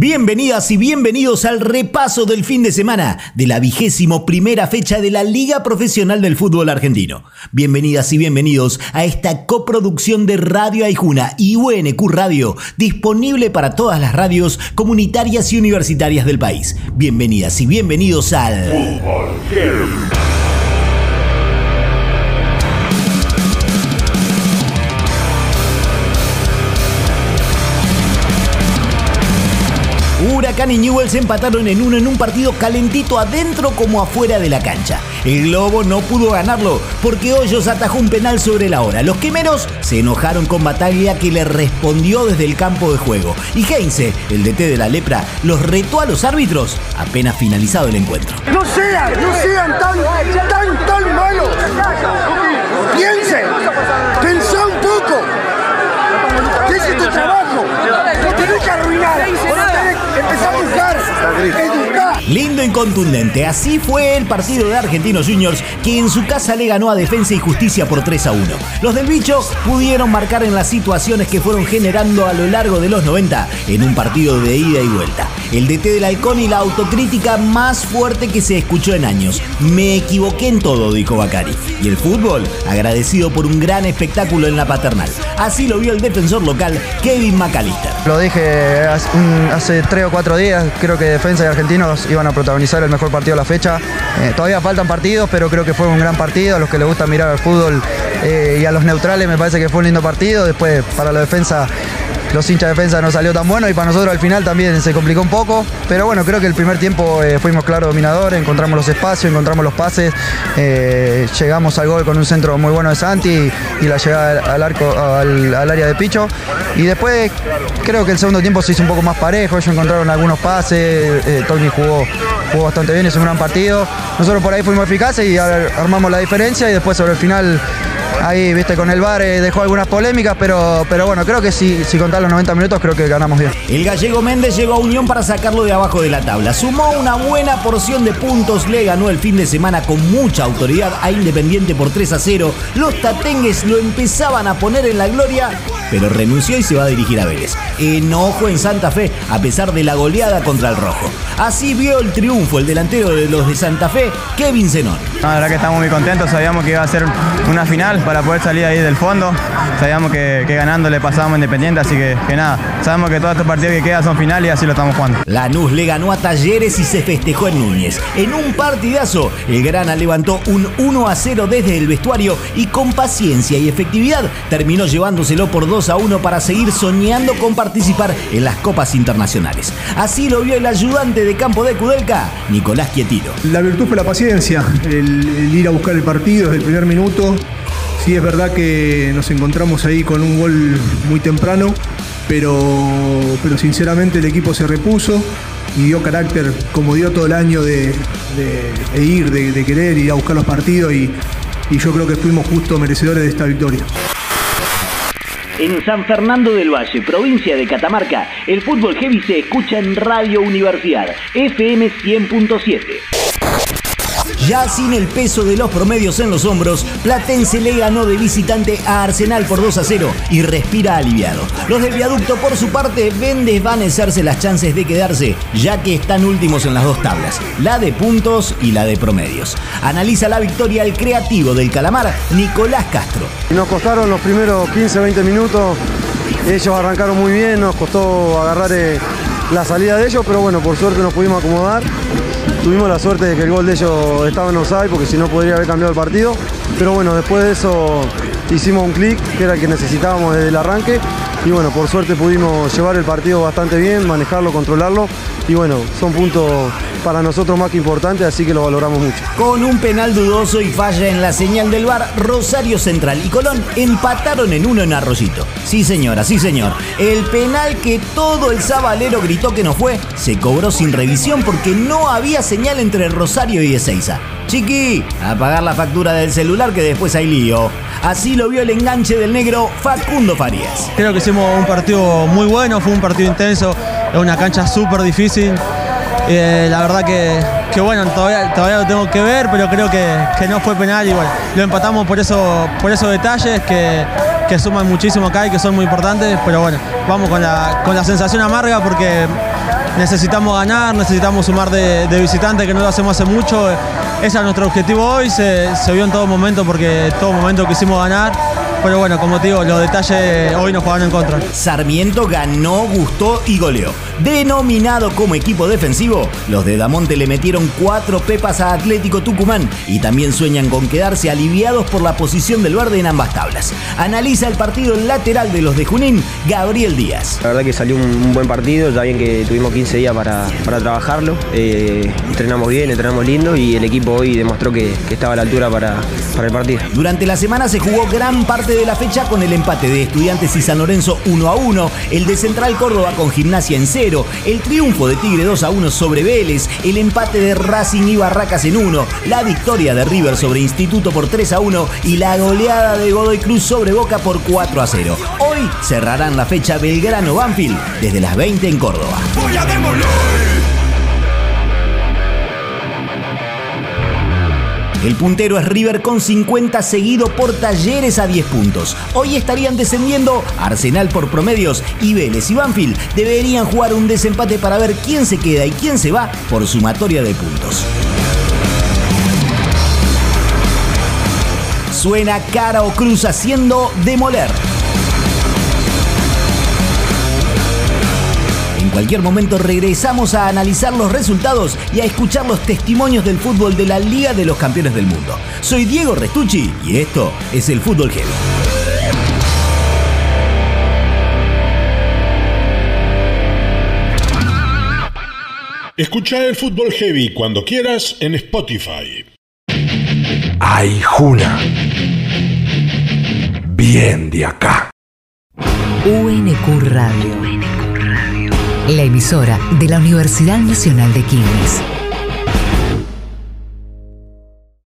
Bienvenidas y bienvenidos al repaso del fin de semana de la vigésimo primera fecha de la Liga Profesional del Fútbol Argentino. Bienvenidas y bienvenidos a esta coproducción de Radio Aijuna y UNQ Radio, disponible para todas las radios comunitarias y universitarias del país. Bienvenidas y bienvenidos al Fútbol Huracán y Newell's empataron en uno en un partido calentito adentro como afuera de la cancha. El Globo no pudo ganarlo porque Hoyos atajó un penal sobre la hora. Los quemeros se enojaron con Bataglia que le respondió desde el campo de juego. Y Heinze, el DT de la lepra, los retó a los árbitros apenas finalizado el encuentro. No sean, no sean tan, tan, tan malos. Lindo y contundente, así fue el partido de Argentinos Juniors que en su casa le ganó a Defensa y Justicia por 3 a 1. Los del bicho pudieron marcar en las situaciones que fueron generando a lo largo de los 90 en un partido de ida y vuelta. El DT del halcón y la autocrítica más fuerte que se escuchó en años. Me equivoqué en todo, dijo Bacari. Y el fútbol, agradecido por un gran espectáculo en la paternal. Así lo vio el defensor local, Kevin McAllister. Lo dije hace tres o cuatro días, creo que Defensa y Argentinos iban a protagonizar el mejor partido de la fecha. Eh, todavía faltan partidos, pero creo que fue un gran partido. A los que les gusta mirar al fútbol eh, y a los neutrales me parece que fue un lindo partido. Después, para la defensa, los hinchas de defensa no salió tan bueno y para nosotros al final también se complicó un poco. Pero bueno, creo que el primer tiempo eh, fuimos claros dominadores, encontramos los espacios, encontramos los pases, llegamos al gol con un centro muy bueno de Santi y, la llegada al arco al, área de Picho. Y después creo que el segundo tiempo se hizo un poco más parejo, ellos encontraron algunos pases, Tony jugó, jugó bastante bien, es un gran partido. Nosotros por ahí fuimos eficaces y armamos la diferencia y después sobre el final ahí, viste, con el bar eh, dejó algunas polémicas, pero, pero bueno, creo que si, si contar los 90 minutos, creo que ganamos bien. El gallego Méndez llegó a Unión para sacarlo de abajo de la tabla. Sumó una buena porción de puntos, le ganó el fin de semana con mucha autoridad a Independiente por 3 a 0. Los tatengues lo empezaban a poner en la gloria, pero renunció y se va a dirigir a Vélez. Enojo en Santa Fe, a pesar de la goleada contra el Rojo. Así vio el triunfo el delantero de los de Santa Fe, Kevin Zenón. La verdad que estamos muy contentos, sabíamos que iba a ser una final para poder salir ahí del fondo. Sabíamos que, ganando le pasábamos Independiente, así que, que, nada, sabemos que todos estos partidos que quedan son finales y así lo estamos jugando. Lanús le ganó a Talleres y se festejó en Núñez. En un partidazo, el Grana levantó un 1 a 0 desde el vestuario y con paciencia y efectividad terminó llevándoselo por 2 a 1 para seguir soñando con participar en las copas internacionales. Así lo vio el ayudante de campo de Kudelka, Nicolás Quietino. La virtud fue la paciencia, el, el ir a buscar el partido desde el primer minuto, Sí es verdad que nos encontramos ahí con un gol muy temprano, pero, pero sinceramente el equipo se repuso y dio carácter como dio todo el año de, ir, de, querer ir a buscar los partidos y, y yo creo que fuimos justo merecedores de esta victoria. En San Fernando del Valle, provincia de Catamarca, el fútbol heavy se escucha en Radio Universidad, FM 100.7. Ya sin el peso de los promedios en los hombros, Platense le ganó de visitante a Arsenal por 2 a 0 y respira aliviado. Los del viaducto, por su parte, ven desvanecerse las chances de quedarse, ya que están últimos en las dos tablas, la de puntos y la de promedios. Analiza la victoria el creativo del Calamar, Nicolás Castro. Nos costaron los primeros 15-20 minutos, ellos arrancaron muy bien, nos costó agarrar eh, la salida de ellos, pero bueno, por suerte nos pudimos acomodar Tuvimos la suerte de que el gol de ellos estaba en offside porque si no podría haber cambiado el partido. Pero bueno, después de eso hicimos un clic que era el que necesitábamos desde el arranque. Y bueno, por suerte pudimos llevar el partido bastante bien, manejarlo, controlarlo. Y bueno, son puntos para nosotros más que importantes, así que lo valoramos mucho. Con un penal dudoso y falla en la señal del bar, Rosario Central y Colón empataron en uno en Arroyito. Sí señora, sí señor. El penal que todo el sabalero gritó que no fue, se cobró sin revisión porque no había señal entre Rosario y Ezeiza. Chiqui, a pagar la factura del celular que después hay lío. Así lo vio el enganche del negro Facundo Farías. Creo que hicimos un partido muy bueno, fue un partido intenso, es una cancha súper difícil. Eh, la verdad que, bueno, todavía, todavía lo tengo que ver, pero creo que, no fue penal y bueno, lo empatamos por, eso, por esos detalles que, suman muchísimo acá y que son muy importantes, pero bueno, vamos con la, con la sensación amarga porque necesitamos ganar, necesitamos sumar de, de visitante, que no lo hacemos hace mucho. Ese es nuestro objetivo hoy, se, se vio en todo momento porque todo momento quisimos ganar. Pero bueno, como te digo, los detalles hoy nos jugaron en contra. Sarmiento ganó, gustó y goleó. Denominado como equipo defensivo, los de Damonte le metieron cuatro pepas a Atlético Tucumán y también sueñan con quedarse aliviados por la posición del verde en ambas tablas. Analiza el partido lateral de los de Junín, Gabriel Díaz. La verdad que salió un, un buen partido, ya bien que tuvimos 15 días para, para trabajarlo. Eh, entrenamos bien, entrenamos lindo y el equipo hoy demostró que, que estaba a la altura para, para el partido. Durante la semana se jugó gran parte de la fecha con el empate de Estudiantes y San Lorenzo 1 a 1, el de Central Córdoba con Gimnasia en 0, el triunfo de Tigre 2 a 1 sobre Vélez, el empate de Racing y Barracas en 1, la victoria de River sobre Instituto por 3 a 1 y la goleada de Godoy Cruz sobre Boca por 4 a 0. Hoy cerrarán la fecha Belgrano Banfield desde las 20 en Córdoba. Voy a demoler. El puntero es River con 50 seguido por Talleres a 10 puntos. Hoy estarían descendiendo Arsenal por promedios y Vélez y Banfield deberían jugar un desempate para ver quién se queda y quién se va por sumatoria de puntos. Suena cara o cruz haciendo demoler. Cualquier momento regresamos a analizar los resultados y a escuchar los testimonios del fútbol de la Liga de los Campeones del Mundo. Soy Diego Restucci y esto es el Fútbol Heavy. Escucha el Fútbol Heavy cuando quieras en Spotify. Ay, Juna. Bien de acá. UNQ Radio. La emisora de la Universidad Nacional de Quilmes.